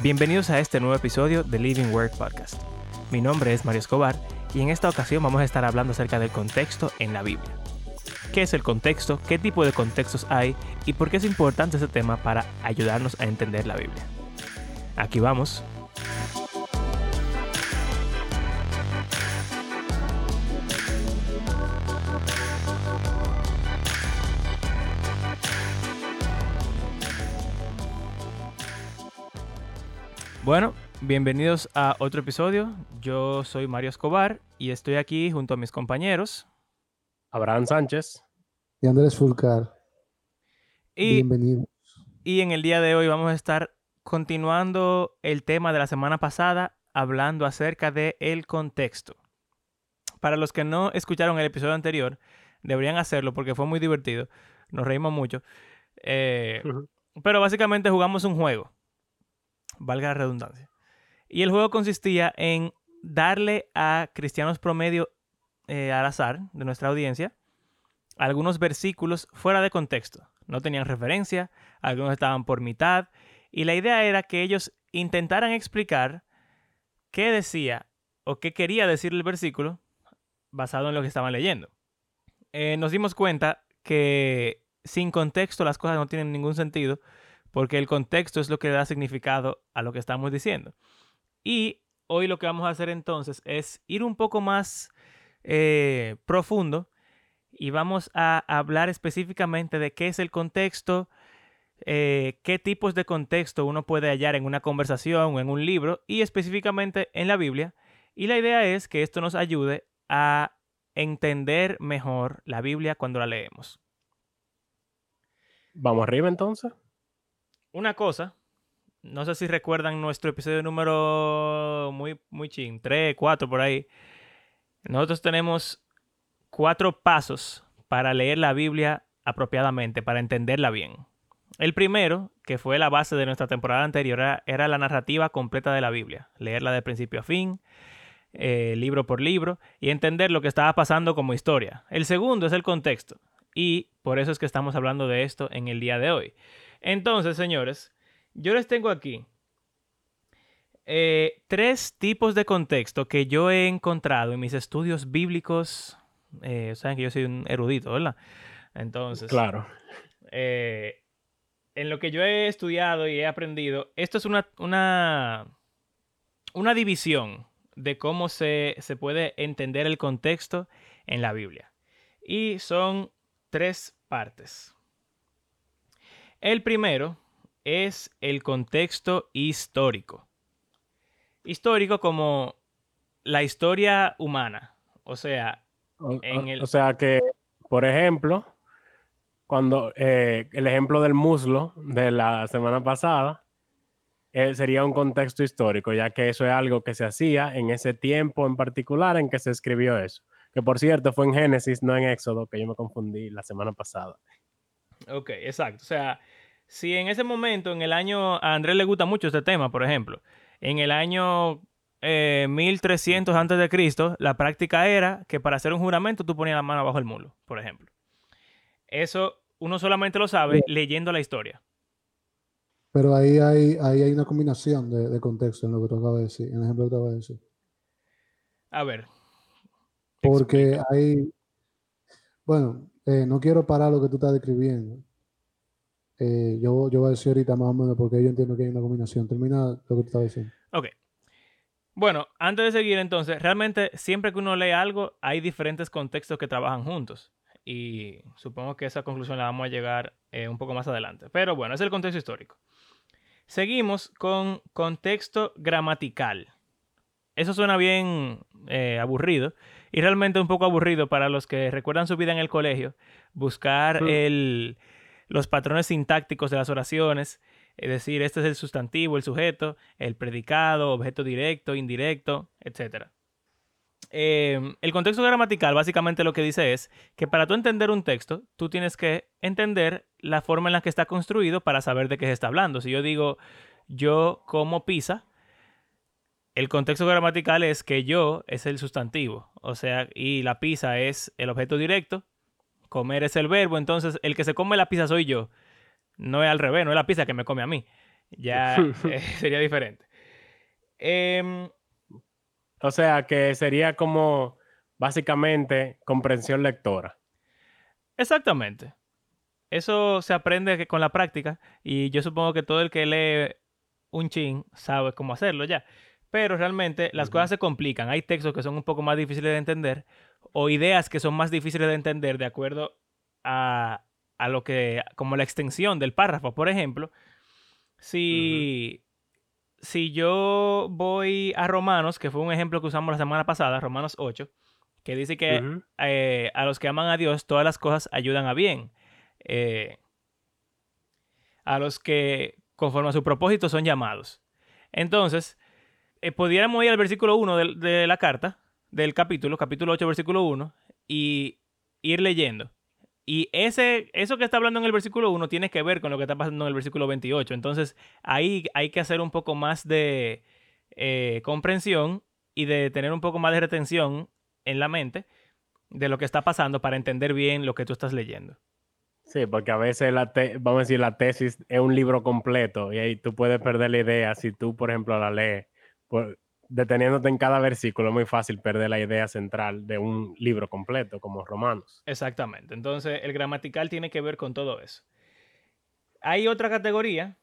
Bienvenidos a este nuevo episodio de Living Word Podcast. Mi nombre es Mario Escobar y en esta ocasión vamos a estar hablando acerca del contexto en la Biblia. ¿Qué es el contexto? ¿Qué tipo de contextos hay? ¿Y por qué es importante este tema para ayudarnos a entender la Biblia? Aquí vamos. Bueno, bienvenidos a otro episodio. Yo soy Mario Escobar y estoy aquí junto a mis compañeros. Abraham Sánchez. Y Andrés Fulcar. Y, Bienvenidos. y en el día de hoy vamos a estar continuando el tema de la semana pasada, hablando acerca de el contexto. Para los que no escucharon el episodio anterior, deberían hacerlo porque fue muy divertido. Nos reímos mucho. Eh, pero básicamente jugamos un juego. Valga la redundancia. Y el juego consistía en darle a cristianos promedio eh, al azar de nuestra audiencia algunos versículos fuera de contexto. No tenían referencia, algunos estaban por mitad. Y la idea era que ellos intentaran explicar qué decía o qué quería decir el versículo basado en lo que estaban leyendo. Eh, nos dimos cuenta que sin contexto las cosas no tienen ningún sentido porque el contexto es lo que da significado a lo que estamos diciendo. Y hoy lo que vamos a hacer entonces es ir un poco más eh, profundo y vamos a hablar específicamente de qué es el contexto, eh, qué tipos de contexto uno puede hallar en una conversación o en un libro y específicamente en la Biblia. Y la idea es que esto nos ayude a entender mejor la Biblia cuando la leemos. Vamos arriba entonces. Una cosa, no sé si recuerdan nuestro episodio número muy, muy chin, 3, 4 por ahí. Nosotros tenemos cuatro pasos para leer la Biblia apropiadamente, para entenderla bien. El primero, que fue la base de nuestra temporada anterior, era, era la narrativa completa de la Biblia. Leerla de principio a fin, eh, libro por libro, y entender lo que estaba pasando como historia. El segundo es el contexto. Y por eso es que estamos hablando de esto en el día de hoy. Entonces, señores, yo les tengo aquí eh, tres tipos de contexto que yo he encontrado en mis estudios bíblicos. Eh, saben que yo soy un erudito, ¿verdad? Entonces, Claro. eh, en lo que yo he estudiado y he aprendido, esto es una, una, una división de cómo se, se puede entender el contexto en la Biblia. Y son tres partes. El primero es el contexto histórico. Histórico como la historia humana. O sea, O, En el- o sea que, por ejemplo, cuando eh, el ejemplo del muslo de la semana pasada eh, sería un contexto histórico, ya que eso es algo que se hacía en ese tiempo en particular en que se escribió eso. Que por cierto fue en Génesis, no en Éxodo, que yo me confundí la semana pasada. Ok, exacto. O sea, si en ese momento, en el año, a Andrés le gusta mucho este tema, por ejemplo, en el año eh, 1300 antes de Cristo, la práctica era que para hacer un juramento tú ponías la mano bajo el mulo, por ejemplo. Eso uno solamente lo sabe leyendo la historia. Pero ahí hay, ahí hay una combinación de, de contexto en lo que tú acabas de decir, en el ejemplo que tú acabas de decir. A ver. Porque explica. hay, bueno, eh, no quiero parar lo que tú estás describiendo. Eh, yo, yo voy a decir ahorita más o menos porque yo entiendo que hay una combinación. Termina lo que tú estás diciendo. Ok. Bueno, antes de seguir entonces, realmente siempre que uno lee algo, hay diferentes contextos que trabajan juntos. Y supongo que esa conclusión la vamos a llegar eh, un poco más adelante. Pero bueno, es el contexto histórico. Seguimos con contexto gramatical. Eso suena bien aburrido y realmente un poco aburrido para los que recuerdan su vida en el colegio. Buscar Mm. el, los patrones sintácticos de las oraciones, es decir, este es el sustantivo, el sujeto, el predicado, objeto directo, indirecto, etc. Eh, el contexto gramatical básicamente lo que dice es que para tú entender un texto, tú tienes que entender la forma en la que está construido para saber de qué se está hablando. Si yo digo yo como pizza, el contexto gramatical es que yo es el sustantivo, o sea, y la pizza es el objeto directo, comer es el verbo, entonces el que se come la pizza soy yo, no es al revés, no es la pizza que me come a mí. ya eh, sería diferente. Em, o sea que sería como básicamente comprensión lectora. Exactamente. Eso se aprende con la práctica y yo supongo que todo el que lee un chin sabe cómo hacerlo ya. Pero realmente las cosas se complican. Hay textos que son un poco más difíciles de entender o ideas que son más difíciles de entender de acuerdo a, a lo que, como la extensión del párrafo. Por ejemplo, si, si yo voy a Romanos, que fue un ejemplo que usamos la semana pasada, Romanos 8, que dice que eh, a los que aman a Dios todas las cosas ayudan a bien. Eh, a los que conforme a su propósito son llamados. Entonces, eh, ir al versículo 1 de, de, la carta, del capítulo, capítulo 8, versículo 1, y ir leyendo. Y ese, eso que está hablando en el versículo 1 tiene que ver con lo que está pasando en el versículo 28. Entonces, ahí hay que hacer un poco más de eh, comprensión y de tener un poco más de retención en la mente de lo que está pasando para entender bien lo que tú estás leyendo. Sí, porque a veces la vamos a decir la tesis es un libro completo y ahí tú puedes perder la idea si tú, por ejemplo, la lees. Por, deteniéndote en cada versículo, es muy fácil perder la idea central de un libro completo como Romanos. Exactamente. Entonces, el gramatical tiene que ver con todo eso. Hay otra categoría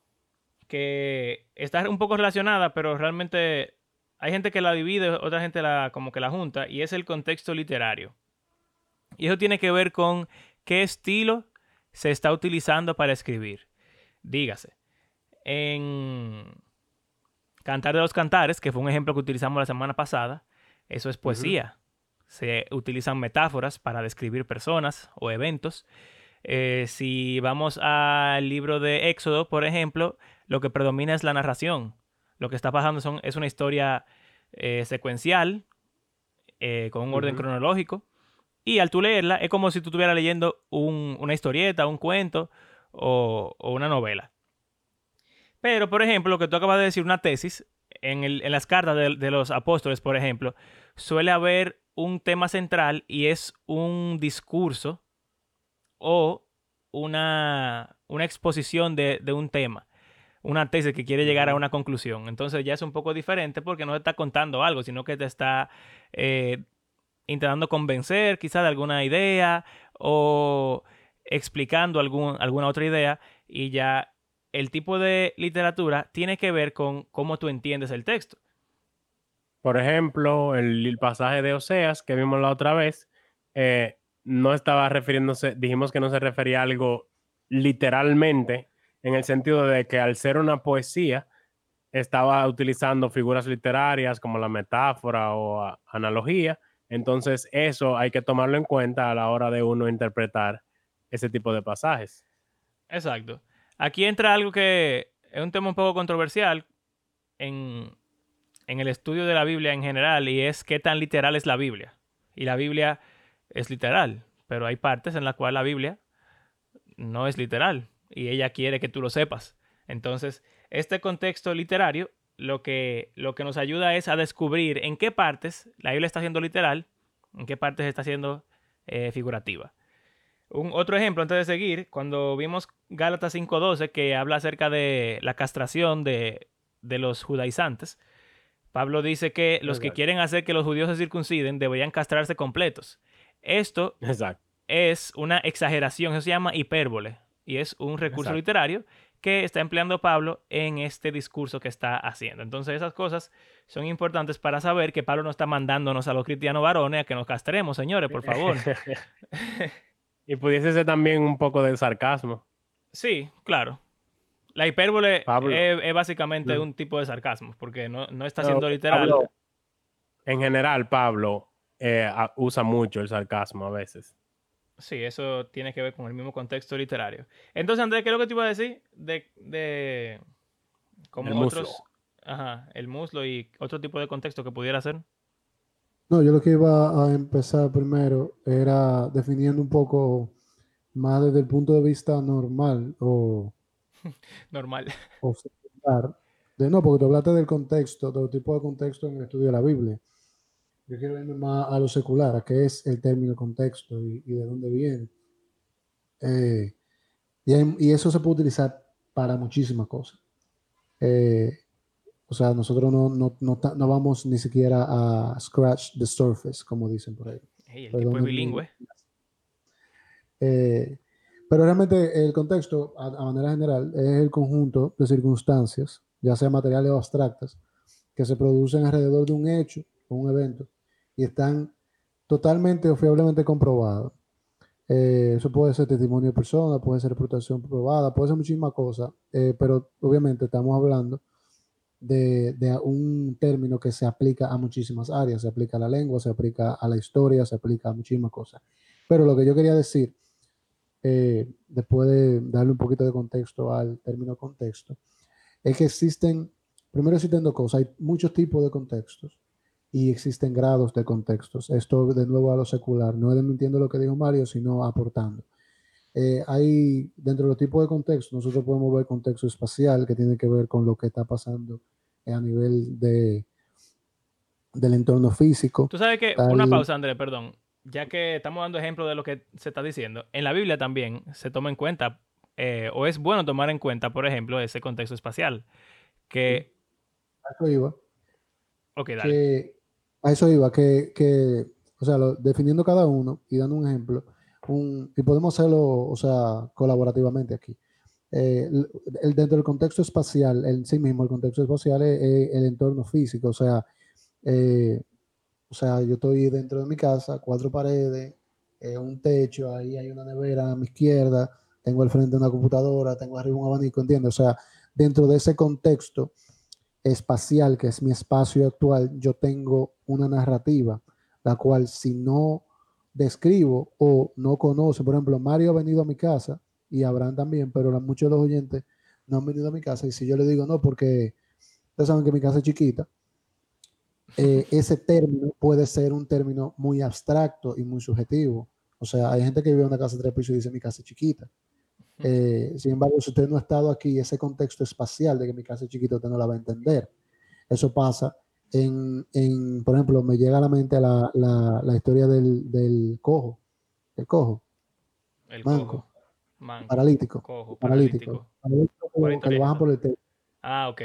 que está un poco relacionada, pero realmente hay gente que la divide, otra gente la como que la junta, y es el contexto literario. Y eso tiene que ver con qué estilo se está utilizando para escribir. Dígase, en Cantar de los Cantares, que fue un ejemplo que utilizamos la semana pasada, eso es poesía. Se utilizan metáforas para describir personas o eventos. Eh, si vamos al libro de Éxodo, por ejemplo, lo que predomina es la narración. Lo que está pasando son, es una historia eh, secuencial, eh, con un orden cronológico. Y al tú leerla, es como si tú estuvieras leyendo una historieta, un cuento o una novela. Pero, por ejemplo, lo que tú acabas de decir, una tesis, en, las cartas de, los apóstoles, por ejemplo, suele haber un tema central y es un discurso o una, una exposición de, un tema, una tesis que quiere llegar a una conclusión. Entonces ya es un poco diferente porque no te está contando algo, sino que te está eh, intentando convencer quizá de alguna idea o explicando algún, alguna otra idea y ya el tipo de literatura tiene que ver con cómo tú entiendes el texto. Por ejemplo, el, pasaje de Oseas que vimos la otra vez, eh, no estaba refiriéndose, dijimos que no se refería a algo literalmente, en el sentido de que al ser una poesía, estaba utilizando figuras literarias como la metáfora o analogía. Entonces, eso hay que tomarlo en cuenta a la hora de uno interpretar ese tipo de pasajes. Exacto. Aquí entra algo que es un tema un poco controversial en, el estudio de la Biblia en general y es qué tan literal es la Biblia. Y la Biblia es literal, pero hay partes en las cuales la Biblia no es literal y ella quiere que tú lo sepas. Entonces, este contexto literario lo que, nos ayuda es a descubrir en qué partes la Biblia está siendo literal, en qué partes está siendo eh, figurativa. Un otro ejemplo antes de seguir, cuando vimos Gálatas 5.12 que habla acerca de la castración de, los judaizantes, Pablo dice que los que quieren hacer que los judíos se circunciden deberían castrarse completos. Esto es una exageración, eso se llama hipérbole y es un recurso literario que está empleando Pablo en este discurso que está haciendo. Entonces esas cosas son importantes para saber que Pablo no está mandándonos a los cristianos varones a que nos castremos, señores, por favor. Y pudiese ser también un poco de sarcasmo. Sí, claro. La hipérbole es, básicamente un tipo de sarcasmo, porque no, está siendo literal. en general, Pablo eh, usa mucho el sarcasmo a veces. Sí, eso tiene que ver con el mismo contexto literario. Entonces, Andrés, ¿qué es lo que te iba a decir? De, de como el otros. Muslo. Ajá, el muslo y otro tipo de contexto que pudiera ser. No, yo lo que iba a empezar primero era definiendo un poco más desde el punto de vista normal o... normal. O secular. De, no, porque tú hablaste del contexto, de tipo de contexto en el estudio de la Biblia. Yo quiero irme más a lo secular, a qué es el término contexto y, de dónde viene. Eh, y, y, eso se puede utilizar para muchísimas cosas. Eh, o sea, nosotros no, no, no, no, vamos ni siquiera a scratch the surface, como dicen por ahí. el tipo es bilingüe. Eh, pero realmente el contexto, a, manera general, es el conjunto de circunstancias, ya sea materiales o abstractas, que se producen alrededor de un hecho o un evento y están totalmente o fiablemente comprobados. Eh, eso puede ser testimonio de persona, puede ser reputación probada, puede ser muchísimas cosas, eh, pero obviamente estamos hablando de, de, un término que se aplica a muchísimas áreas, se aplica a la lengua, se aplica a la historia, se aplica a muchísimas cosas. Pero lo que yo quería decir eh, después de darle un poquito de contexto al término contexto, es que existen, primero existen dos cosas, hay muchos tipos de contextos y existen grados de contextos. Esto de nuevo a lo secular, no es desmintiendo lo que dijo Mario, sino aportando. Eh, hay, dentro de los tipos de contextos, nosotros podemos ver contexto espacial, que tiene que ver con lo que está pasando a nivel de, del entorno físico. Tú sabes que, una pausa, André, perdón ya que estamos dando ejemplo de lo que se está diciendo, en la Biblia también se toma en cuenta, eh, o es bueno tomar en cuenta, por ejemplo, ese contexto espacial. Que... A eso iba. Ok, dale. a eso iba, que, o sea, definiendo cada uno y dando un ejemplo, y podemos hacerlo, o sea, colaborativamente aquí. Eh, el, dentro del contexto espacial, en sí mismo, el contexto espacial es, el entorno físico, o sea, eh, o sea, yo estoy dentro de mi casa, cuatro paredes, eh, un techo, ahí hay una nevera a mi izquierda, tengo al frente una computadora, tengo arriba un abanico, ¿entiendes? O sea, dentro de ese contexto espacial, que es mi espacio actual, yo tengo una narrativa, la cual si no describo o no conoce, por ejemplo, Mario ha venido a mi casa y Abraham también, pero muchos de los oyentes no han venido a mi casa y si yo le digo no, porque ustedes saben que mi casa es chiquita, eh, ese término puede ser un término muy abstracto y muy subjetivo. O sea, hay gente que vive en una casa de tres pisos y dice mi casa es chiquita. Eh, sin embargo, si usted no ha estado aquí, ese contexto espacial de que mi casa es chiquita, usted no la va a entender. Eso pasa en, en por ejemplo, me llega a la mente la, la, historia del, del, cojo. El cojo. El manco. Paralítico. paralítico. que lo bajan por el techo. Ah, ok.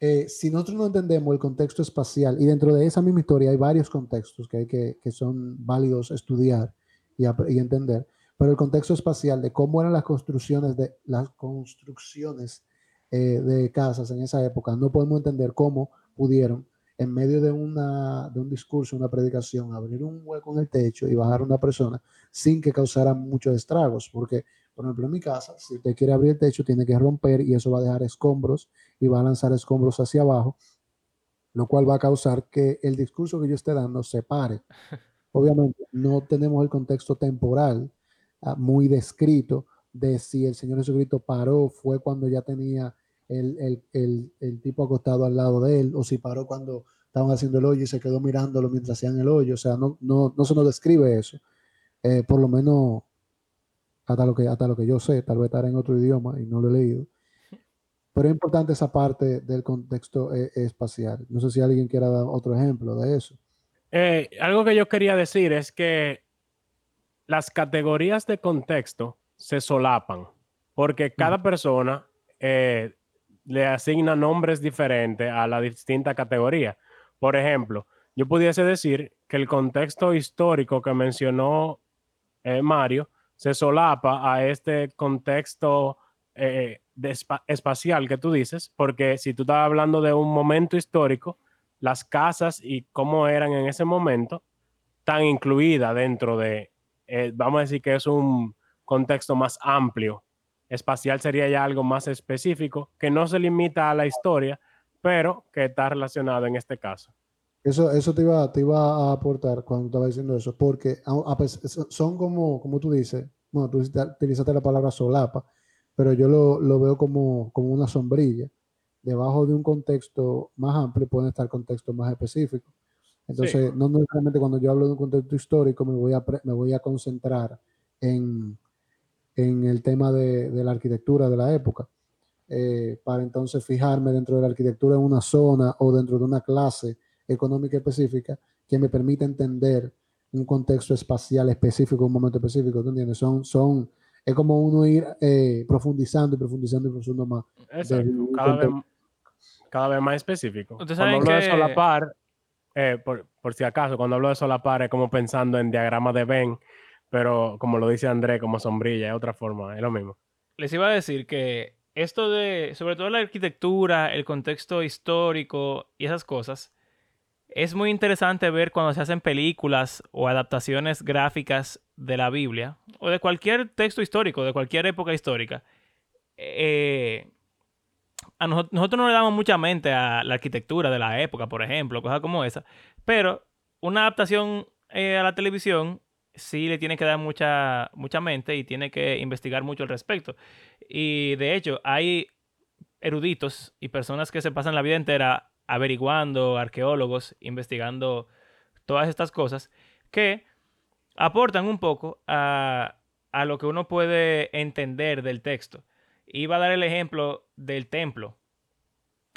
Eh, si nosotros no entendemos el contexto espacial, y dentro de esa misma historia hay varios contextos que, hay que, que son válidos estudiar y, y, entender, pero el contexto espacial de cómo eran las construcciones de las construcciones eh, de casas en esa época, no podemos entender cómo pudieron en medio de, una, de un discurso, una predicación, abrir un hueco en el techo y bajar una persona sin que causara muchos estragos, porque por ejemplo, en mi casa, si usted quiere abrir el techo, tiene que romper y eso va a dejar escombros y va a lanzar escombros hacia abajo, lo cual va a causar que el discurso que yo esté dando se pare. Obviamente, no tenemos el contexto temporal ah, muy descrito de si el Señor Jesucristo paró, fue cuando ya tenía el, tipo acostado al lado de él, o si paró cuando estaban haciendo el hoyo y se quedó mirándolo mientras hacían el hoyo. O sea, no, no, no se nos describe eso. Eh, por lo menos hasta lo que, hasta lo que yo sé, tal vez estará en otro idioma y no lo he leído. Pero es importante esa parte del contexto eh, espacial. No sé si alguien quiera dar otro ejemplo de eso. Eh, algo que yo quería decir es que las categorías de contexto se solapan porque cada persona eh, le asigna nombres diferentes a la distinta categoría. Por ejemplo, yo pudiese decir que el contexto histórico que mencionó Mario se solapa a este contexto eh, espacial que tú dices, porque si tú estás hablando de un momento histórico, las casas y cómo eran en ese momento están incluidas dentro de, eh, vamos a decir que es un contexto más amplio. Espacial sería ya algo más específico, que no se limita a la historia, pero que está relacionado en este caso. Eso, eso te, iba, te iba a aportar cuando estaba diciendo eso, porque son como, como tú dices, bueno, tú utilizaste la palabra solapa, pero yo lo, lo veo como, como, una sombrilla. Debajo de un contexto más amplio pueden estar contextos más específicos. Entonces, no necesariamente cuando yo hablo de un contexto histórico me voy a, me voy a concentrar en, en el tema de, de, la arquitectura de la época, eh, para entonces fijarme dentro de la arquitectura en una zona o dentro de una clase económica específica que me permite entender un contexto espacial específico, un momento específico, ¿tú entiendes? Son, son es como uno ir eh, profundizando y profundizando y profundizando más. Exacto. del Cada vez, cada vez más específico. Cuando hablo de que- solapar, eh, por, por si acaso, cuando hablo de solapar es como pensando en diagrama de Venn, pero como lo dice André, como sombrilla, es otra forma, es lo mismo. les iba a decir que esto de, sobre todo la arquitectura, el contexto histórico y esas cosas, es muy interesante ver cuando se hacen películas o adaptaciones gráficas de la Biblia o de cualquier texto histórico, de cualquier época histórica. Eh, a noso- nosotros no le damos mucha mente a la arquitectura de la época, por ejemplo, cosas como esa, pero una adaptación eh, a la televisión sí le tiene que dar mucha, mucha mente y tiene que investigar mucho al respecto. Y de hecho, hay eruditos y personas que se pasan la vida entera averiguando, arqueólogos, investigando todas estas cosas, que aportan un poco a, a lo que uno puede entender del texto. Iba a dar el ejemplo del templo,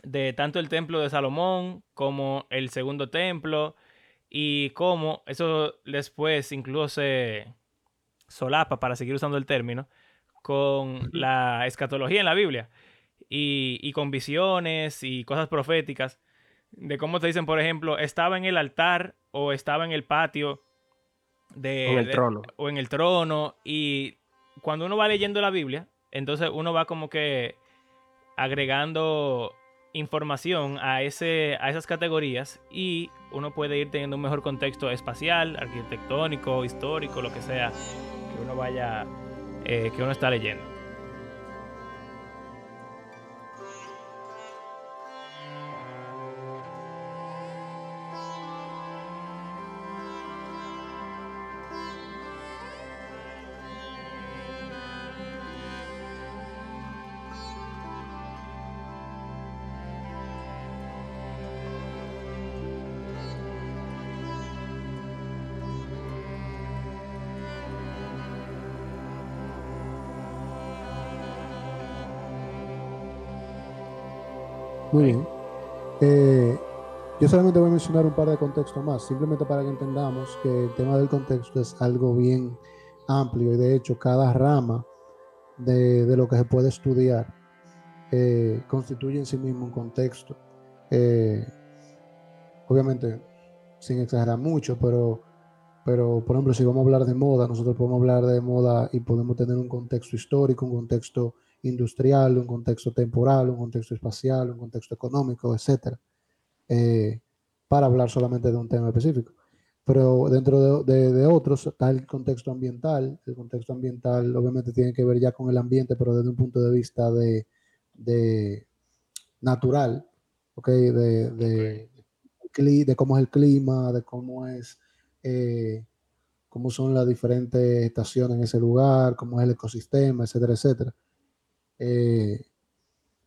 de tanto el templo de Salomón como el segundo templo, y cómo eso después incluso se solapa, para seguir usando el término, con la escatología en la Biblia y, y con visiones y cosas proféticas de cómo te dicen, por ejemplo, estaba en el altar o estaba en el patio de, el de- trono. o en el trono y cuando uno va leyendo la Biblia, entonces uno va como que agregando información a, ese, a esas categorías y uno puede ir teniendo un mejor contexto espacial, arquitectónico, histórico, lo que sea que uno vaya, eh, que uno está leyendo. Yo solamente voy a mencionar un par de contextos más, simplemente para que entendamos que el tema del contexto es algo bien amplio y de hecho cada rama de, de lo que se puede estudiar eh, constituye en sí mismo un contexto. Eh, obviamente, sin exagerar mucho, pero, pero por ejemplo, si vamos a hablar de moda, nosotros podemos hablar de moda y podemos tener un contexto histórico, un contexto industrial, un contexto temporal, un contexto espacial, un contexto económico, etcétera, eh, para hablar solamente de un tema específico. Pero dentro de, de- de otros está el contexto ambiental. El contexto ambiental obviamente tiene que ver ya con el ambiente, pero desde un punto de vista de, de natural, ¿ok? De, de cómo es el clima, de cómo es eh, cómo son las diferentes estaciones en ese lugar, cómo es el ecosistema, etcétera, etcétera. Eh,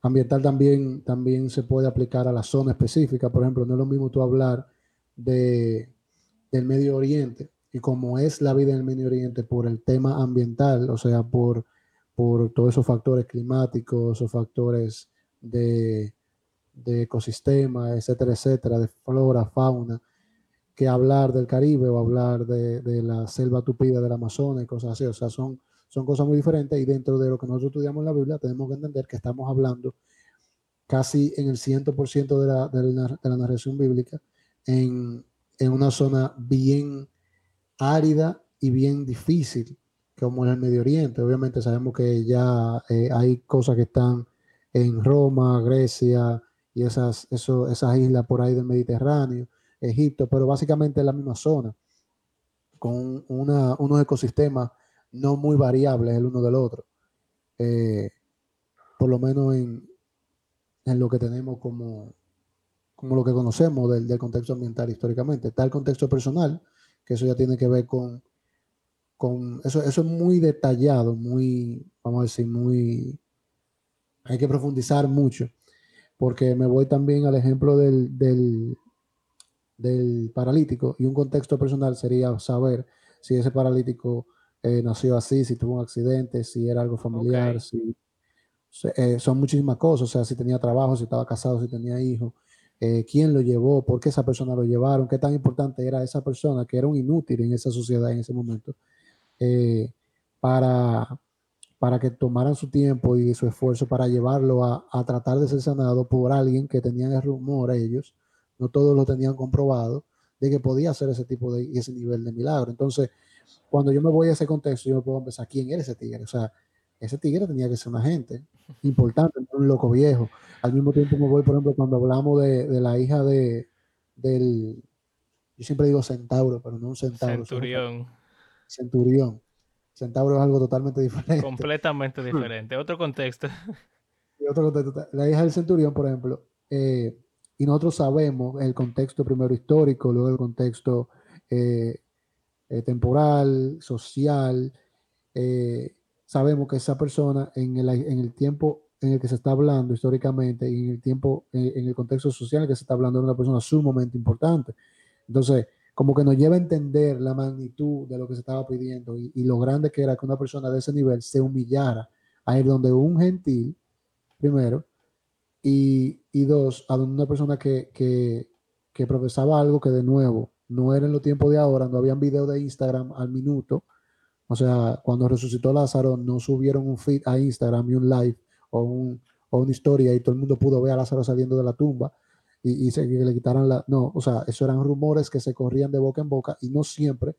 ambiental también, también se puede aplicar a la zona específica. Por ejemplo, no es lo mismo tú hablar de, del Medio Oriente y cómo es la vida en el Medio Oriente por el tema ambiental, o sea, por, por todos esos factores climáticos, esos factores de, de ecosistema, etcétera, etcétera, de flora, fauna, que hablar del Caribe o hablar de, de la selva tupida del Amazonas y cosas así. O sea, son, son cosas muy diferentes y dentro de lo que nosotros estudiamos en la Biblia tenemos que entender que estamos hablando casi en el 100% de la, de, la, de la narración bíblica en, en una zona bien árida y bien difícil como en el Medio Oriente. Obviamente sabemos que ya eh, hay cosas que están en Roma, Grecia y esas, esas islas por ahí del Mediterráneo, Egipto, pero básicamente es la misma zona, con una, unos ecosistemas no muy variables el uno del otro. Eh, por lo menos en, en, lo que tenemos como, como lo que conocemos del, del, contexto ambiental históricamente. Está el contexto personal, que eso ya tiene que ver con, con eso, eso es muy detallado, muy, vamos a decir, muy, hay que profundizar mucho, porque me voy también al ejemplo del, del, del paralítico y un contexto personal sería saber si ese paralítico eh, nació así, si tuvo un accidente, si era algo familiar, okay. si eh, son muchísimas cosas, o sea, si tenía trabajo, si estaba casado, si tenía hijos, eh, quién lo llevó, por qué esa persona lo llevaron, qué tan importante era esa persona que era un inútil en esa sociedad en ese momento, eh, para, para que tomaran su tiempo y su esfuerzo para llevarlo a, a tratar de ser sanado por alguien que tenían el rumor ellos, no todos lo tenían comprobado, de que podía hacer ese tipo de, ese nivel de milagro. Entonces, cuando yo me voy a ese contexto, yo me puedo empezar, ¿quién era ese tigre? O sea, ese tigre tenía que ser una gente importante, un loco viejo. Al mismo tiempo me voy, por ejemplo, cuando hablamos de, de la hija de, del, yo siempre digo centauro, pero no un centauro. Centurión. Centurión. Centauro es algo totalmente diferente. Completamente diferente. Otro contexto. Y otro contexto. La hija del centurión, por ejemplo, eh, y nosotros sabemos el contexto primero histórico, luego el contexto eh, eh, temporal, social. sabemos que esa persona en el, en el, tiempo en el que se está hablando históricamente y en el tiempo, en el contexto social en el que se está hablando de una persona sumamente importante. Entonces, como que nos lleva a entender la magnitud de lo que se estaba pidiendo y, lo grande que era que una persona de ese nivel se humillara a ir donde un gentil, primero, y, dos, a donde una persona que, que, profesaba algo que de nuevo no era en los tiempos de ahora, no habían videos de Instagram al minuto. O sea, cuando resucitó Lázaro, no subieron un feed a Instagram y un live o, un, o una historia y todo el mundo pudo ver a Lázaro saliendo de la tumba y, se, que le quitaran la... No, o sea, eso eran rumores que se corrían de boca en boca y no siempre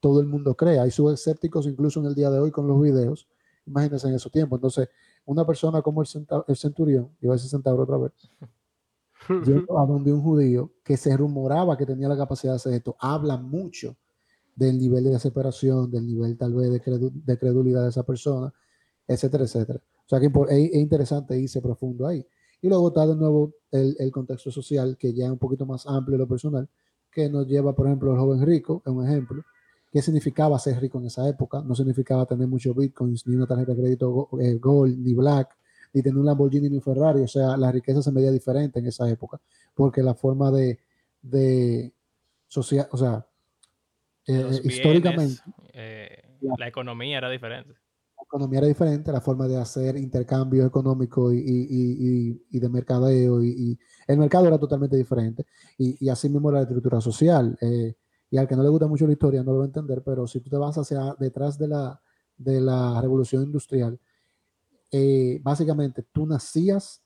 todo el mundo cree. Hay sus escépticos incluso en el día de hoy con los videos. Imagínense en esos tiempos. Entonces, una persona como el, el centurión, iba a decir centauro otra vez, a donde un judío que se rumoraba que tenía la capacidad de hacer esto, habla mucho del nivel de desesperación, del nivel tal vez de, de credulidad de esa persona, etcétera, etcétera. O sea que es interesante irse profundo ahí. Y luego está de nuevo el, el, contexto social, que ya es un poquito más amplio lo personal, que nos lleva, por ejemplo, el joven rico, es un ejemplo. ¿Qué significaba ser rico en esa época? No significaba tener muchos bitcoins, ni una tarjeta de crédito eh, Gold, ni Black, ni tener un Lamborghini ni un Ferrari. O sea, la riqueza se medía diferente en esa época, porque la forma de, de social, o sea, eh, históricamente. Eh, la economía era diferente economía era diferente, la forma de hacer intercambio económico y, y, y de mercadeo, y, el mercado era totalmente diferente. Y, así mismo la estructura social. Eh, y al que no le gusta mucho la historia no lo va a entender, pero si tú te vas hacia detrás de la, de la revolución industrial, eh, básicamente tú nacías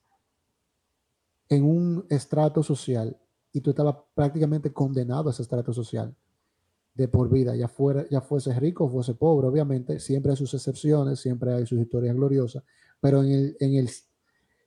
en un estrato social y tú estabas prácticamente condenado a ese estrato social de por vida, ya, fuera, ya fuese rico o fuese pobre, obviamente, siempre hay sus excepciones, siempre hay sus historias gloriosas, pero en el, en el,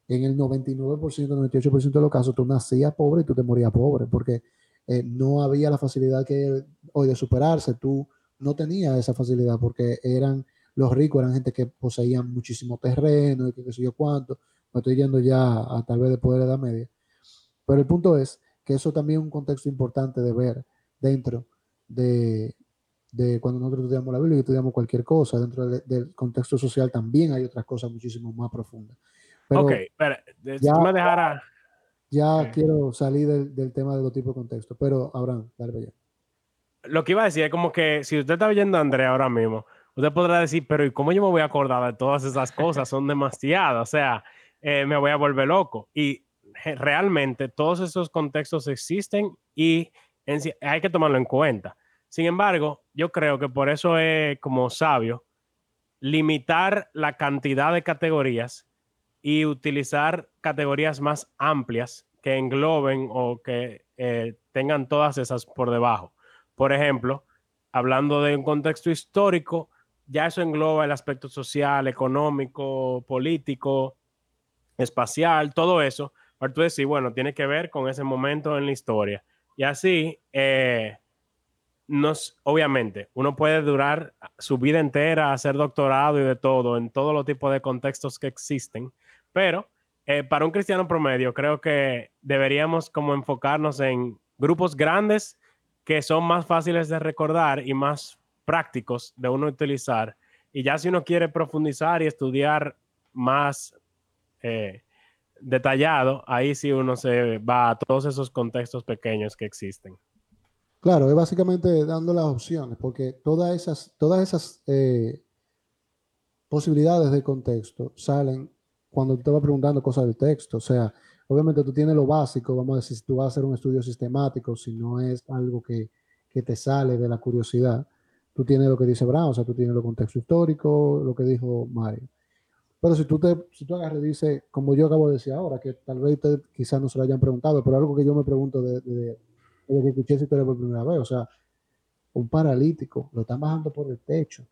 en el 99%, 98% de los casos, tú nacías pobre y tú te morías pobre, porque eh, no había la facilidad que hoy de superarse, tú no tenías esa facilidad, porque eran los ricos, eran gente que poseían muchísimo terreno y que qué sé yo cuánto, me estoy yendo ya a tal vez después de la edad media, pero el punto es que eso también es un contexto importante de ver dentro de, cuando nosotros estudiamos la Biblia y estudiamos cualquier cosa, dentro del contexto social también hay otras cosas muchísimo más profundas. Pero ok, pero ya, me dejara... Ya quiero salir del, tema de los tipos de contexto, pero Abraham, dale para allá. Lo que iba a decir es como que si usted está oyendo a Andrea ahora mismo, usted podrá decir, pero ¿y cómo yo me voy a acordar de todas esas cosas? Son demasiadas, o sea, eh, me voy a volver loco. Y realmente todos esos contextos existen y hay que tomarlo en cuenta. Sin embargo, yo creo que por eso es como sabio limitar la cantidad de categorías y utilizar categorías más amplias que engloben o que eh, tengan todas esas por debajo. Por ejemplo, hablando de un contexto histórico, ya eso engloba el aspecto social, económico, político, espacial, todo eso. Para tú decir, bueno, tiene que ver con ese momento en la historia. Y así, eh, nos, obviamente, uno puede durar su vida entera, hacer doctorado y de todo, en todos los tipos de contextos que existen, pero eh, para un cristiano promedio creo que deberíamos como enfocarnos en grupos grandes que son más fáciles de recordar y más prácticos de uno utilizar. Y ya si uno quiere profundizar y estudiar más eh, detallado, ahí sí uno se va a todos esos contextos pequeños que existen. Claro, es básicamente dando las opciones, porque todas esas, todas esas eh, posibilidades de contexto salen cuando te vas preguntando cosas del texto. O sea, obviamente tú tienes lo básico, vamos a decir, si tú vas a hacer un estudio sistemático, si no es algo que, que te sale de la curiosidad, tú tienes lo que dice Brown, o sea, tú tienes lo contexto histórico, lo que dijo Mario. Pero si tú, te, si tú agarras y dices, como yo acabo de decir ahora, que tal vez quizás no se lo hayan preguntado, pero algo que yo me pregunto desde de, de, que escuché esa historia por primera vez, o sea, un paralítico lo están bajando por el techo.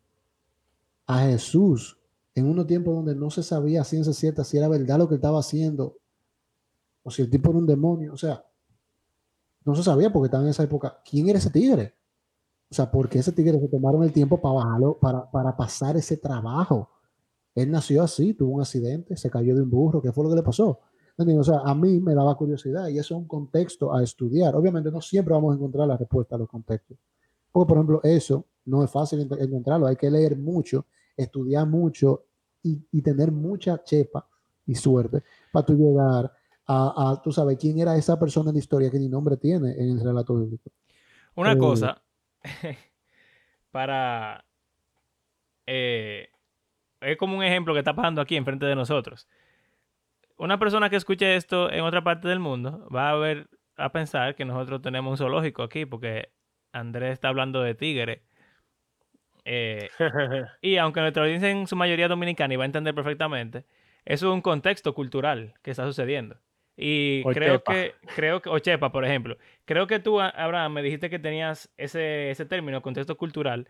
A Jesús, en unos tiempos donde no se sabía ciencia cierta si era verdad lo que estaba haciendo o si el tipo era un demonio, o sea, no se sabía porque estaba en esa época. ¿Quién era ese tigre? O sea, ¿por qué ese tigre se tomaron el tiempo para bajarlo, para, para pasar ese trabajo? Él nació así, tuvo un accidente, se cayó de un burro, ¿qué fue lo que le pasó? O sea, a mí me daba curiosidad y eso es un contexto a estudiar. Obviamente no siempre vamos a encontrar la respuesta a los contextos. Porque, por ejemplo, eso no es fácil encontrarlo. Hay que leer mucho, estudiar mucho y, tener mucha chepa y suerte para tú llegar a, a, tú sabes, quién era esa persona en la historia que ni nombre tiene en el relato bíblico. Una eh, cosa, para... Eh, es como un ejemplo que está pasando aquí enfrente de nosotros. Una persona que escuche esto en otra parte del mundo va a ver a pensar que nosotros tenemos un zoológico aquí porque Andrés está hablando de tigre. Eh, y aunque nuestra audiencia en su mayoría dominicana y va a entender perfectamente, eso es un contexto cultural que está sucediendo. Y creo que, creo que, o Chepa, por ejemplo, creo que tú, Abraham, me dijiste que tenías ese, ese término, contexto cultural,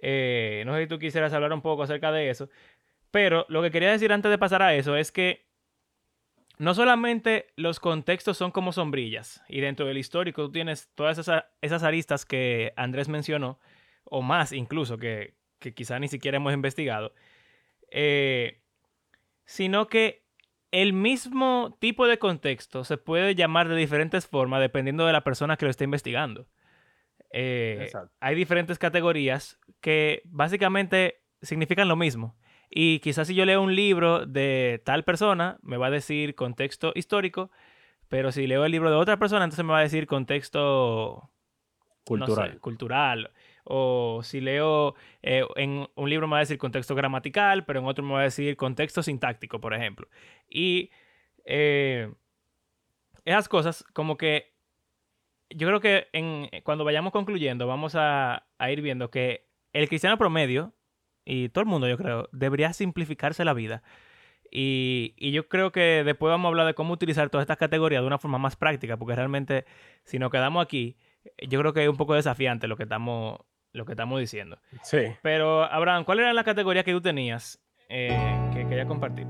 eh, no sé si tú quisieras hablar un poco acerca de eso. Pero lo que quería decir antes de pasar a eso es que no solamente los contextos son como sombrillas, y dentro del histórico tú tienes todas esas, aristas que Andrés mencionó, o más incluso, que, que quizá ni siquiera hemos investigado, eh, sino que el mismo tipo de contexto se puede llamar de diferentes formas dependiendo de la persona que lo esté investigando. Eh, hay diferentes categorías que básicamente significan lo mismo. Y quizás si yo leo un libro de tal persona, me va a decir contexto histórico, pero si leo el libro de otra persona, entonces me va a decir contexto cultural. cultural. O si leo eh, en un libro me va a decir contexto gramatical, pero en otro me va a decir contexto sintáctico, por ejemplo. Y eh, esas cosas como que yo creo que en, eh, cuando vayamos concluyendo, vamos a, ir viendo que el cristiano promedio, y todo el mundo yo creo, debería simplificarse la vida. Y, yo creo que después vamos a hablar de cómo utilizar todas estas categorías de una forma más práctica, porque realmente si nos quedamos aquí, yo creo que es un poco desafiante lo que estamos, lo que estamos diciendo. Sí. Pero, Abraham, ¿cuál era la categoría que tú tenías eh, que quería compartir?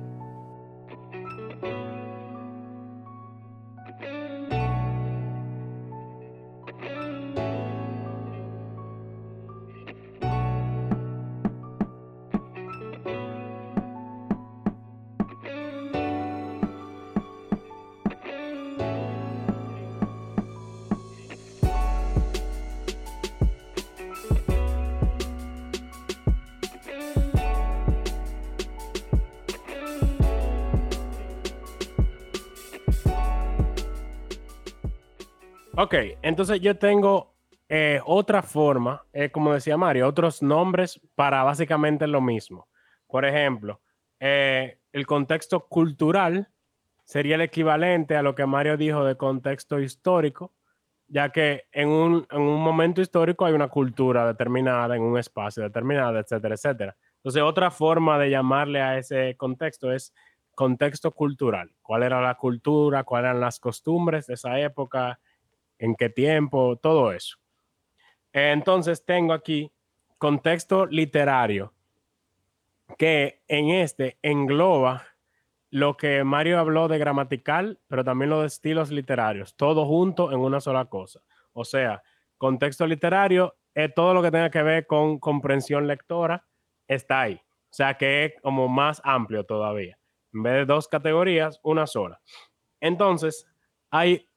Ok, entonces yo tengo eh, otra forma, eh, como decía Mario, otros nombres para básicamente lo mismo. Por ejemplo, eh, el contexto cultural sería el equivalente a lo que Mario dijo de contexto histórico, ya que en un, en un momento histórico hay una cultura determinada, en un espacio determinado, etcétera, etcétera. Entonces, otra forma de llamarle a ese contexto es contexto cultural. ¿Cuál era la cultura? ¿Cuáles eran las costumbres de esa época? En qué tiempo, todo eso. Entonces tengo aquí contexto literario, que en este engloba lo que Mario habló de gramatical, pero también lo de estilos literarios, todo junto en una sola cosa. O sea, contexto literario es todo lo que tenga que ver con comprensión lectora, está ahí. O sea que es como más amplio todavía. En vez de dos categorías, una sola. Entonces, hay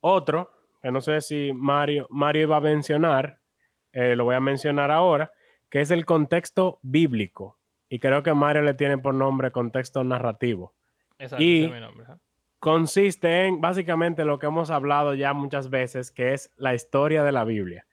otro que no sé si Mario, Mario iba a mencionar, eh, lo voy a mencionar ahora, que es el contexto bíblico. Y creo que Mario le tiene por nombre contexto narrativo. Exacto, y mi nombre, consiste en básicamente lo que hemos hablado ya muchas veces, que es la historia de la Biblia.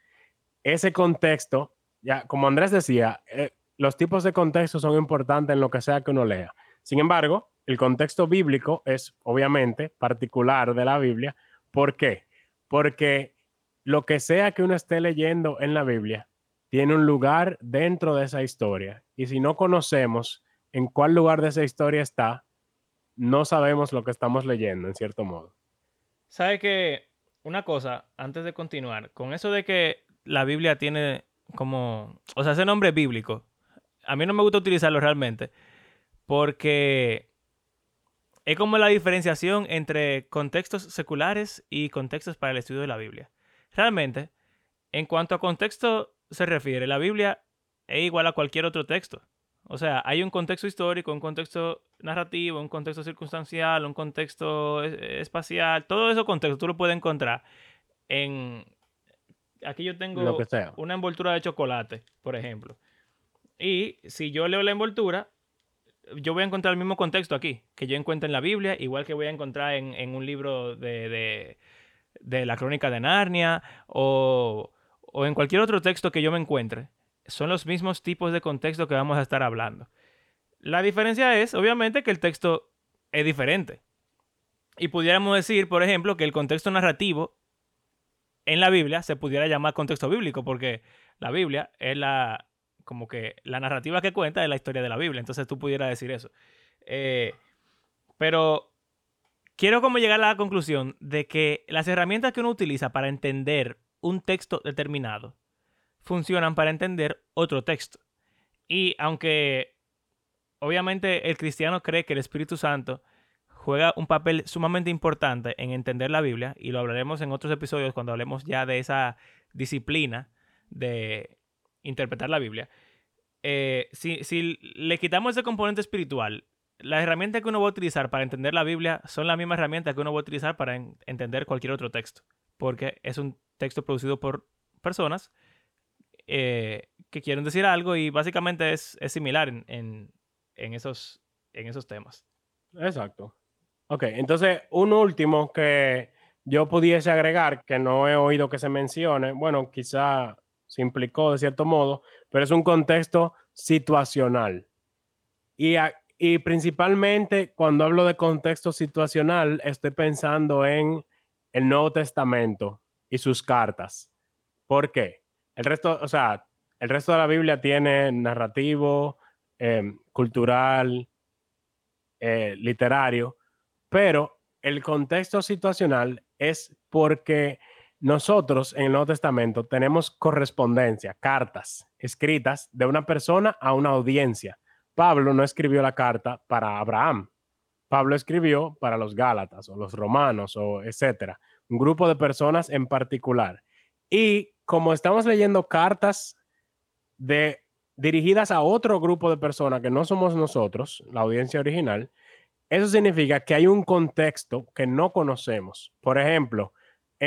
Ese contexto, ya como Andrés decía, eh, los tipos de contexto son importantes en lo que sea que uno lea. Sin embargo, el contexto bíblico es obviamente particular de la Biblia. ¿Por qué? Porque lo que sea que uno esté leyendo en la Biblia tiene un lugar dentro de esa historia. Y si no conocemos en cuál lugar de esa historia está, no sabemos lo que estamos leyendo, en cierto modo. ¿Sabe que una cosa, antes de continuar, con eso de que la Biblia tiene como, o sea, ese nombre bíblico, a mí no me gusta utilizarlo realmente, porque es como la diferenciación entre contextos seculares y contextos para el estudio de la Biblia. Realmente, en cuanto a contexto se refiere, la Biblia es igual a cualquier otro texto. O sea, hay un contexto histórico, un contexto narrativo, un contexto circunstancial, un contexto espacial, todo esos contextos tú lo puedes encontrar en... Aquí yo tengo una envoltura de chocolate, por ejemplo. Y si yo leo la envoltura, yo voy a encontrar el mismo contexto aquí, que yo encuentro en la Biblia, igual que voy a encontrar en, un libro de, de, la crónica de Narnia o, o en cualquier otro texto que yo me encuentre son los mismos tipos de contexto que vamos a estar hablando. La diferencia es, obviamente, que el texto es diferente. Y pudiéramos decir, por ejemplo, que el contexto narrativo en la Biblia se pudiera llamar contexto bíblico, porque la Biblia es la, como que la narrativa que cuenta es la historia de la Biblia. Entonces tú pudieras decir eso. Eh, pero quiero como llegar a la conclusión de que las herramientas que uno utiliza para entender un texto determinado funcionan para entender otro texto. Y aunque obviamente el cristiano cree que el Espíritu Santo juega un papel sumamente importante en entender la Biblia, y lo hablaremos en otros episodios cuando hablemos ya de esa disciplina de interpretar la Biblia, eh, si, si, le quitamos ese componente espiritual, las herramientas que uno va a utilizar para entender la Biblia son las mismas herramientas que uno va a utilizar para entender cualquier otro texto, porque es un texto producido por personas eh, que quieren decir algo y básicamente es, similar en, esos, en esos temas. Exacto. Ok, entonces un último que yo pudiese agregar, que no he oído que se mencione, bueno, quizá se implicó de cierto modo, pero es un contexto situacional. Y, y principalmente cuando hablo de contexto situacional, estoy pensando en el Nuevo Testamento y sus cartas. ¿Por qué? El resto, o sea, el resto de la Biblia tiene narrativo, em, cultural, eh, literario, pero el contexto situacional es porque nosotros en el Nuevo Testamento tenemos correspondencia, cartas escritas de una persona a una audiencia. Pablo no escribió la carta para Abraham. Pablo escribió para los Gálatas o los romanos o etcétera, un grupo de personas en particular. Y como estamos leyendo cartas dirigidas a otro grupo de personas que no somos nosotros, la audiencia original, eso significa que hay un contexto que no conocemos. Por ejemplo,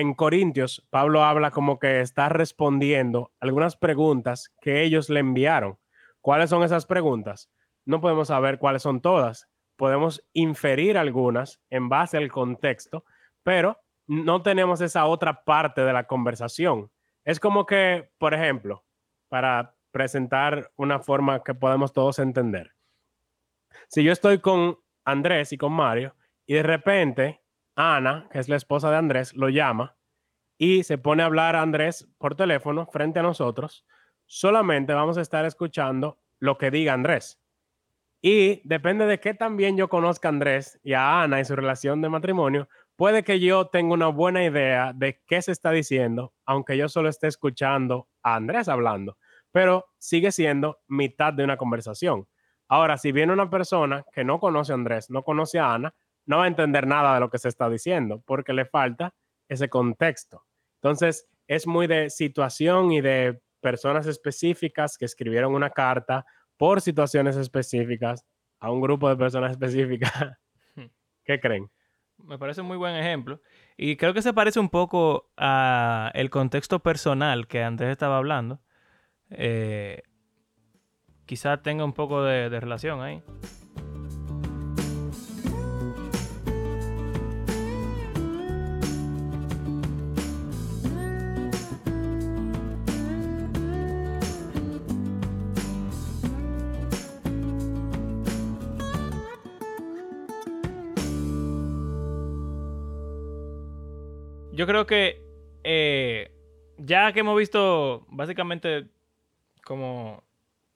en Corintios, Pablo habla como que está respondiendo algunas preguntas que ellos le enviaron. ¿Cuáles son esas preguntas? No podemos saber cuáles son todas. Podemos inferir algunas en base al contexto, pero no tenemos esa otra parte de la conversación. Es como que, por ejemplo, para presentar una forma que podemos todos entender. Si yo estoy con Andrés y con Mario y de repente Ana, que es la esposa de Andrés, lo llama y se pone a hablar a Andrés por teléfono frente a nosotros, solamente vamos a estar escuchando lo que diga Andrés. Y depende de qué también yo conozca a Andrés y a Ana y su relación de matrimonio, puede que yo tenga una buena idea de qué se está diciendo, aunque yo solo esté escuchando a Andrés hablando, pero sigue siendo mitad de una conversación. Ahora, si viene una persona que no conoce a Andrés, no conoce a Ana, no va a entender nada de lo que se está diciendo porque le falta ese contexto. Entonces, es muy de situación y de personas específicas que escribieron una carta por situaciones específicas a un grupo de personas específicas. ¿Qué creen? Me parece un muy buen ejemplo. Y creo que se parece un poco a el contexto personal que Andrés estaba hablando. Eh, quizá tenga un poco de relación ahí. Yo creo que eh, ya que hemos visto básicamente como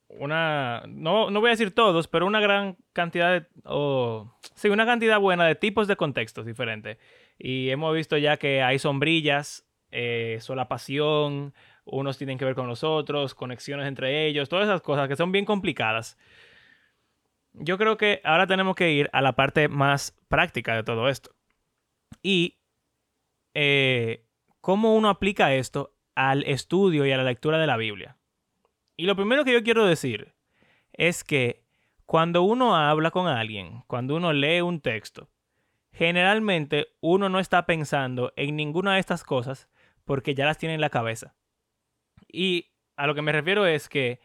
una, no, no voy a decir todos, pero una gran cantidad de, o, sí, una cantidad buena de tipos de contextos diferentes. Y hemos visto ya que hay sombrillas, eh, solapación, unos tienen que ver con los otros, conexiones entre ellos, todas esas cosas que son bien complicadas. Yo creo que ahora tenemos que ir a la parte más práctica de todo esto. Y eh, cómo uno aplica esto al estudio y a la lectura de la Biblia. Y lo primero que yo quiero decir es que cuando uno habla con alguien, cuando uno lee un texto, generalmente uno no está pensando en ninguna de estas cosas porque ya las tiene en la cabeza. Y a lo que me refiero es que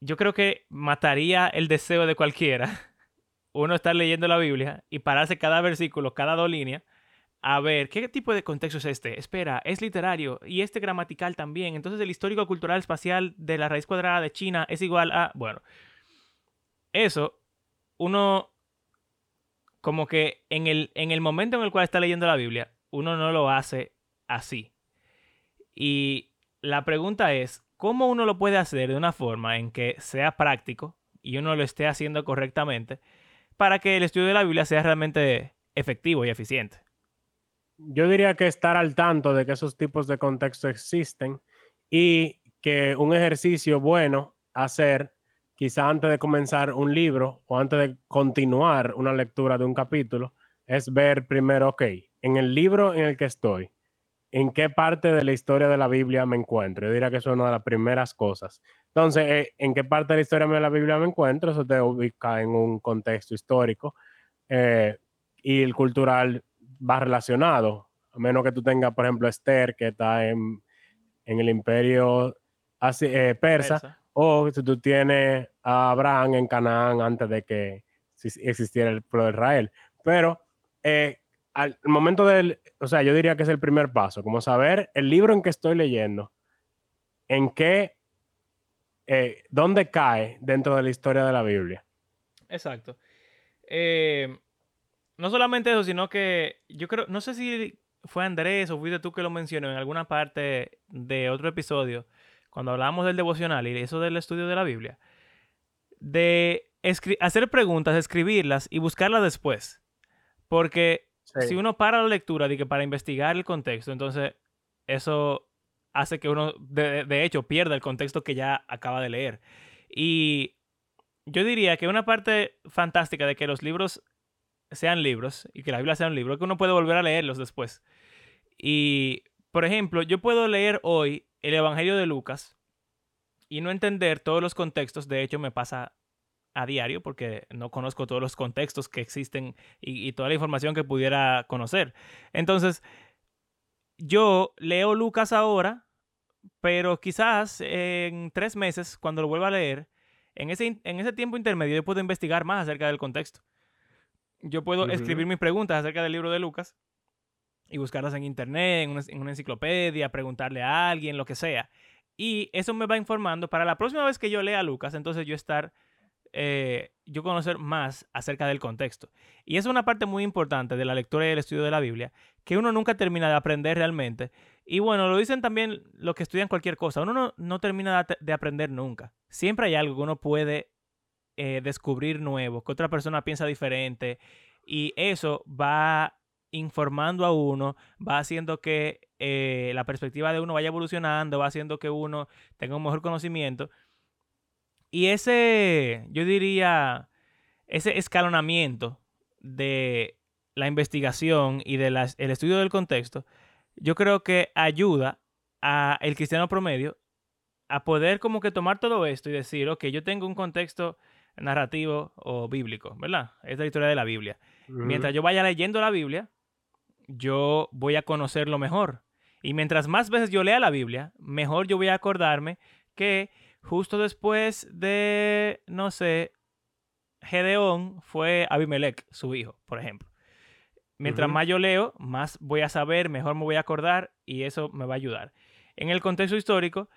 yo creo que mataría el deseo de cualquiera uno estar leyendo la Biblia y pararse cada versículo, cada dos líneas, a ver qué tipo de contexto es este. Espera, es literario y este gramatical también. Entonces el histórico cultural espacial de la raíz cuadrada de China es igual a... Bueno, eso, uno como que en el, en el momento en el cual está leyendo la Biblia, uno no lo hace así. Y la pregunta es, ¿cómo uno lo puede hacer de una forma en que sea práctico y uno lo esté haciendo correctamente para que el estudio de la Biblia sea realmente efectivo y eficiente? Yo diría que estar al tanto de que esos tipos de contextos existen y que un ejercicio bueno hacer quizá antes de comenzar un libro o antes de continuar una lectura de un capítulo es ver primero, ok, en el libro en el que estoy, en qué parte de la historia de la Biblia me encuentro. Yo diría que eso es una de las primeras cosas. Entonces, eh, ¿en qué parte de la historia de la Biblia me encuentro? Eso te ubica en un contexto histórico eh, y el cultural va relacionado, a menos que tú tengas, por ejemplo, Esther, que está en, el imperio eh, persa, o si tú tienes a Abraham en Canaán antes de que existiera el pueblo de Israel. Pero al momento del, o sea, yo diría que es el primer paso, como saber el libro en que estoy leyendo, en qué, eh, dónde cae dentro de la historia de la Biblia. Exacto. Eh, no solamente eso, sino que yo creo, no sé si fue Andrés o fuiste tú que lo mencionó en alguna parte de otro episodio, cuando hablábamos del devocional y eso del estudio de la Biblia, de hacer preguntas, escribirlas y buscarlas después. Porque si uno para la lectura de que para investigar el contexto, entonces eso hace que uno, de, hecho, pierda el contexto que ya acaba de leer. Y yo diría que una parte fantástica de que los libros sean libros y que la Biblia sea un libro que uno puede volver a leerlos después. Y, por ejemplo, yo puedo leer hoy el Evangelio de Lucas y no entender todos los contextos. De hecho, me pasa a diario porque no conozco todos los contextos que existen y, toda la información que pudiera conocer. Entonces, yo leo Lucas ahora, pero quizás en tres meses, cuando lo vuelva a leer, en ese, en ese tiempo intermedio yo puedo investigar más acerca del contexto. Yo puedo escribir mis preguntas acerca del libro de Lucas y buscarlas en internet, en una, en una enciclopedia, preguntarle a alguien, lo que sea. Y eso me va informando para la próxima vez que yo lea Lucas, entonces yo estar eh, yo conocer más acerca del contexto. Y es una parte muy importante de la lectura y el estudio de la Biblia, que uno nunca termina de aprender realmente. Y bueno, lo dicen también los que estudian cualquier cosa, uno no, termina de aprender nunca. Siempre hay algo que uno puede eh, descubrir nuevo, que otra persona piensa diferente, y eso va informando a uno, va haciendo que eh, la perspectiva de uno vaya evolucionando, va haciendo que uno tenga un mejor conocimiento. Y ese, yo diría, ese escalonamiento de la investigación y del estudio del contexto, yo creo que ayuda a el cristiano promedio a poder como que tomar todo esto y decir, ok, yo tengo un contexto narrativo o bíblico, ¿verdad? Es la historia de la Biblia. Mientras yo vaya leyendo la Biblia, yo voy a conocerlo mejor. Y mientras más veces yo lea la Biblia, mejor yo voy a acordarme que justo después de, no sé, Gedeón fue Abimelech, su hijo, por ejemplo. Mientras más yo leo, más voy a saber, mejor me voy a acordar y eso me va a ayudar. En el contexto histórico,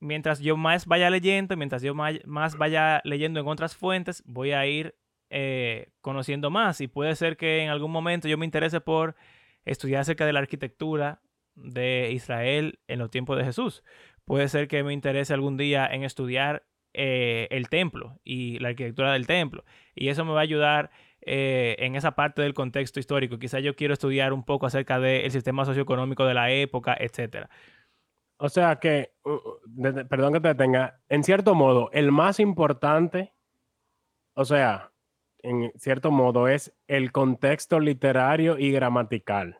mientras yo más vaya leyendo, mientras yo más vaya leyendo en otras fuentes, voy a ir eh, conociendo más y puede ser que en algún momento yo me interese por estudiar acerca de la arquitectura de Israel en los tiempos de Jesús puede ser que me interese algún día en estudiar eh, el templo y la arquitectura del templo. Y eso me va a ayudar eh, en esa parte del contexto histórico. Quizá yo quiero estudiar un poco acerca del sistema socioeconómico de la época, etcétera. O sea que, perdón que te detenga, en cierto modo, el más importante, o sea, en cierto modo, es el contexto literario y gramatical.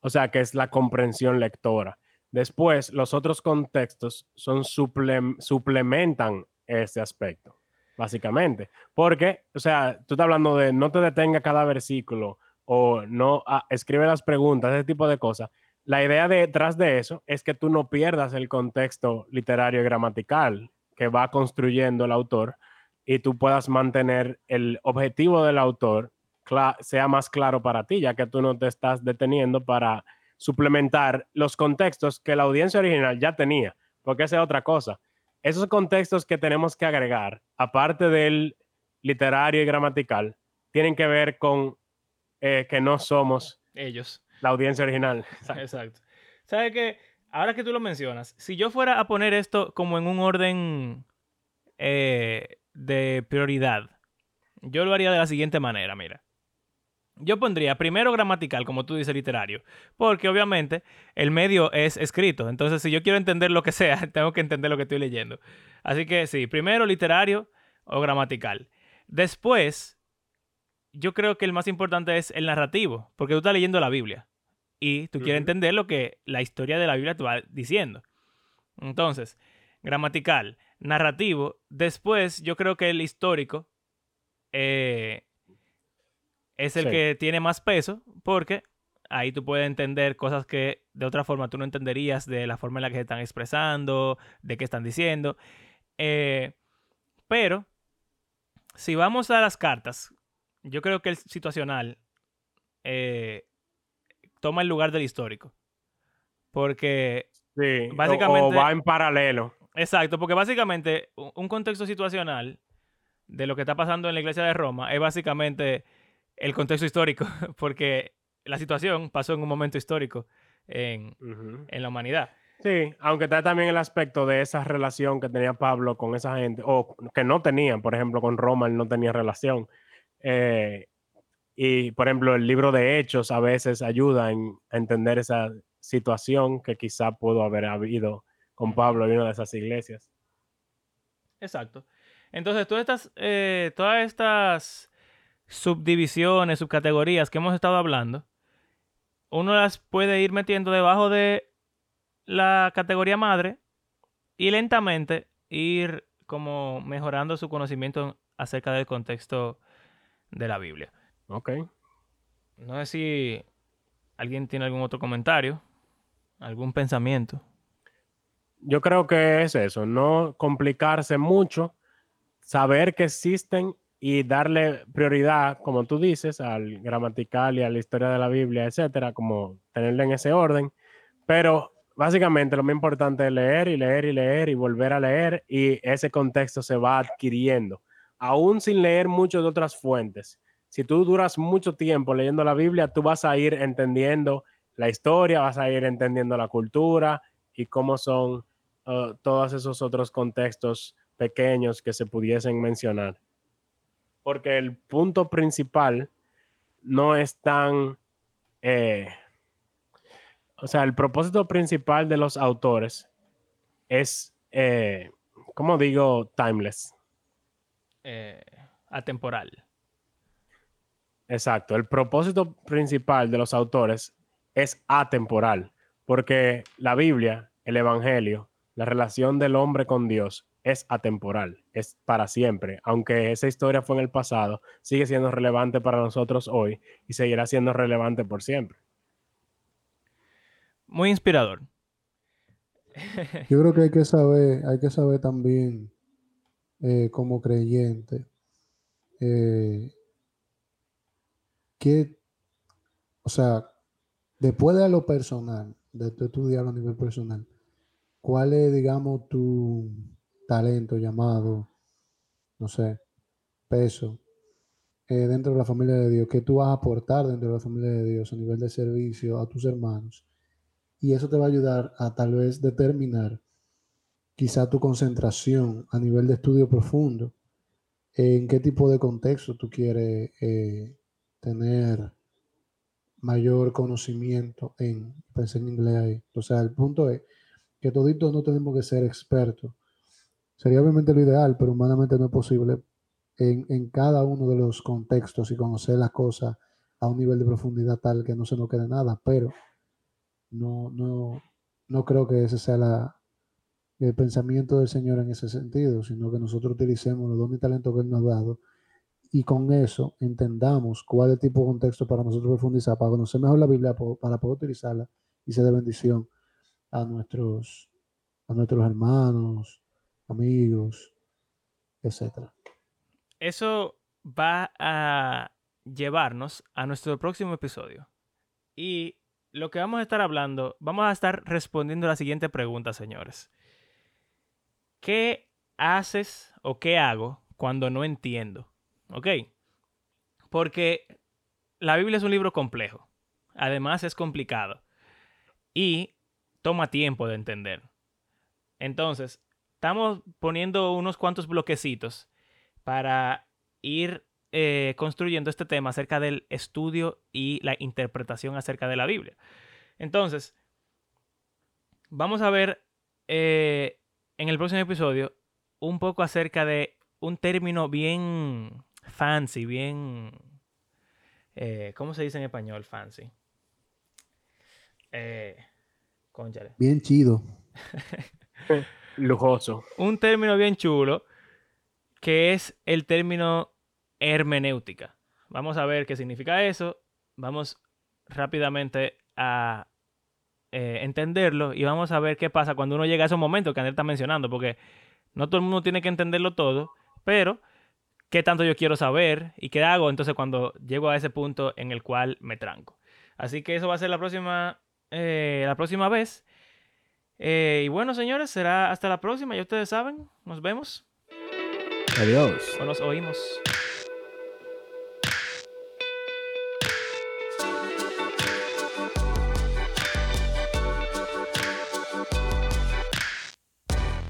O sea, que es la comprensión lectora. Después, los otros contextos son suplementan ese aspecto, básicamente. Porque, o sea, tú estás hablando de no te detenga cada versículo o no ah, escribe las preguntas, ese tipo de cosas la idea detrás de eso es que tú no pierdas el contexto literario y gramatical que va construyendo el autor y tú puedas mantener el objetivo del autor sea más claro para ti, ya que tú no te estás deteniendo para suplementar los contextos que la audiencia original ya tenía, porque esa es otra cosa. Esos contextos que tenemos que agregar, aparte del literario y gramatical, tienen que ver con eh, que no somos ellos la audiencia original. Exacto. ¿Sabes qué? Ahora que tú lo mencionas, si yo fuera a poner esto como en un orden eh, de prioridad, yo lo haría de la siguiente manera, mira. Yo pondría primero gramatical, como tú dices, literario, porque obviamente el medio es escrito. Entonces, si yo quiero entender lo que sea, tengo que entender lo que estoy leyendo. Así que sí, primero literario o gramatical. Después, yo creo que el más importante es el narrativo, porque tú estás leyendo la Biblia y tú quieres entender lo que la historia de la Biblia te va diciendo. Entonces, gramatical, narrativo, después yo creo que el histórico eh, es el que tiene más peso porque ahí tú puedes entender cosas que de otra forma tú no entenderías de la forma en la que se están expresando, de qué están diciendo. Eh, pero, si vamos a las cartas, yo creo que el situacional eh, toma el lugar del histórico. Porque sí, básicamente... O, va en paralelo. Exacto, porque básicamente un contexto situacional de lo que está pasando en la iglesia de Roma es básicamente el contexto histórico, porque la situación pasó en un momento histórico en, en la humanidad. Sí, aunque está también el aspecto de esa relación que tenía Pablo con esa gente, o que no tenían, por ejemplo, con Roma él no tenía relación. Eh, y, por ejemplo, el libro de Hechos a veces ayuda a entender esa situación que quizá pudo haber habido con Pablo en una de esas iglesias. Exacto. Entonces, todas estas, eh, todas estas subdivisiones, subcategorías que hemos estado hablando, uno las puede ir metiendo debajo de la categoría madre y lentamente ir como mejorando su conocimiento acerca del contexto de la Biblia. Ok. No sé si alguien tiene algún otro comentario, algún pensamiento. Yo creo que es eso, no complicarse mucho, saber que existen y darle prioridad, como tú dices, al gramatical y a la historia de la Biblia, etcétera, como tenerla en ese orden. Pero básicamente lo más importante es leer y leer y leer y volver a leer y ese contexto se va adquiriendo, aún sin leer mucho de otras fuentes si tú duras mucho tiempo leyendo la Biblia, tú vas a ir entendiendo la historia, vas a ir entendiendo la cultura y cómo son uh, todos esos otros contextos pequeños que se pudiesen mencionar. Porque el punto principal no es tan... Eh, o sea, el propósito principal de los autores es, eh, ¿cómo digo, timeless? Eh, atemporal. Exacto. El propósito principal de los autores es atemporal, porque la Biblia, el Evangelio, la relación del hombre con Dios es atemporal, es para siempre. Aunque esa historia fue en el pasado, sigue siendo relevante para nosotros hoy y seguirá siendo relevante por siempre. Muy inspirador. Yo creo que hay que saber, hay que saber también eh, como creyente eh, ¿qué, o sea, después de lo personal, de tu estudiarlo a nivel personal, cuál es, digamos, tu talento llamado, no sé, peso eh, dentro de la familia de Dios, ¿Qué tú vas a aportar dentro de la familia de Dios a nivel de servicio a tus hermanos? Y eso te va a ayudar a tal vez determinar quizá tu concentración a nivel de estudio profundo, en qué tipo de contexto tú quieres eh, tener mayor conocimiento en, pensé en inglés ahí. O sea, el punto es que toditos no tenemos que ser expertos. Sería obviamente lo ideal, pero humanamente no es posible en, en cada uno de los contextos y conocer las cosas a un nivel de profundidad tal que no se nos quede nada, pero no, no, no creo que ese sea el pensamiento del Señor en ese sentido, sino que nosotros utilicemos los dones y talentos que Él nos ha dado y con eso entendamos cuál es el tipo de contexto para nosotros profundizar, para conocer mejor la Biblia, para poder utilizarla y ser de bendición a nuestros, a nuestros hermanos, amigos, etcétera. Eso va a llevarnos a nuestro próximo episodio. Y lo que vamos a estar hablando, vamos a estar respondiendo la siguiente pregunta, señores. ¿Qué haces o qué hago cuando no entiendo? ¿Ok? Porque la Biblia es un libro complejo. Además es complicado. Y toma tiempo de entender. Entonces, estamos poniendo unos cuantos bloquecitos para ir eh, construyendo este tema acerca del estudio y la interpretación acerca de la Biblia. Entonces, vamos a ver eh, en el próximo episodio un poco acerca de un término bien fancy, bien... Eh, ¿Cómo se dice en español fancy? Eh, Bien chido. Lujoso. Un término bien chulo que es el término hermenéutica. Vamos a ver qué significa eso. Vamos rápidamente a eh, entenderlo y vamos a ver qué pasa cuando uno llega a esos momentos que Andrés está mencionando, porque no todo el mundo tiene que entenderlo todo, pero qué tanto yo quiero saber y qué hago entonces cuando llego a ese punto en el cual me tranco. Así que eso va a ser la próxima, eh, la próxima vez. Eh, y bueno, señores, será hasta la próxima. Ya ustedes saben, nos vemos. Adiós. O nos oímos.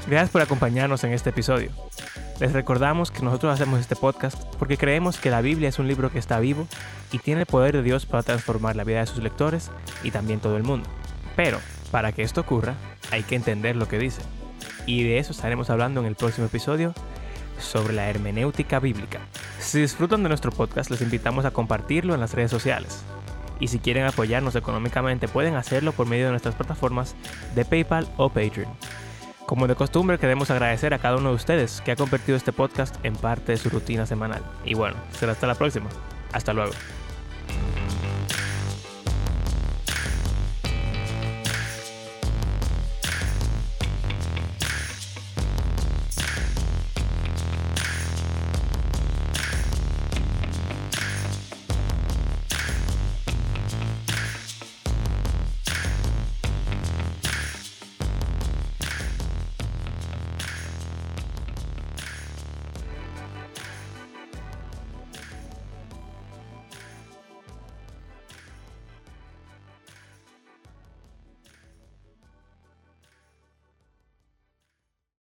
Gracias por acompañarnos en este episodio. Les recordamos que nosotros hacemos este podcast porque creemos que la Biblia es un libro que está vivo y tiene el poder de Dios para transformar la vida de sus lectores y también todo el mundo. Pero, para que esto ocurra, hay que entender lo que dice. Y de eso estaremos hablando en el próximo episodio sobre la hermenéutica bíblica. Si disfrutan de nuestro podcast, les invitamos a compartirlo en las redes sociales. Y si quieren apoyarnos económicamente, pueden hacerlo por medio de nuestras plataformas de PayPal o Patreon. Como de costumbre, queremos agradecer a cada uno de ustedes que ha convertido este podcast en parte de su rutina semanal. Y bueno, será hasta la próxima. Hasta luego.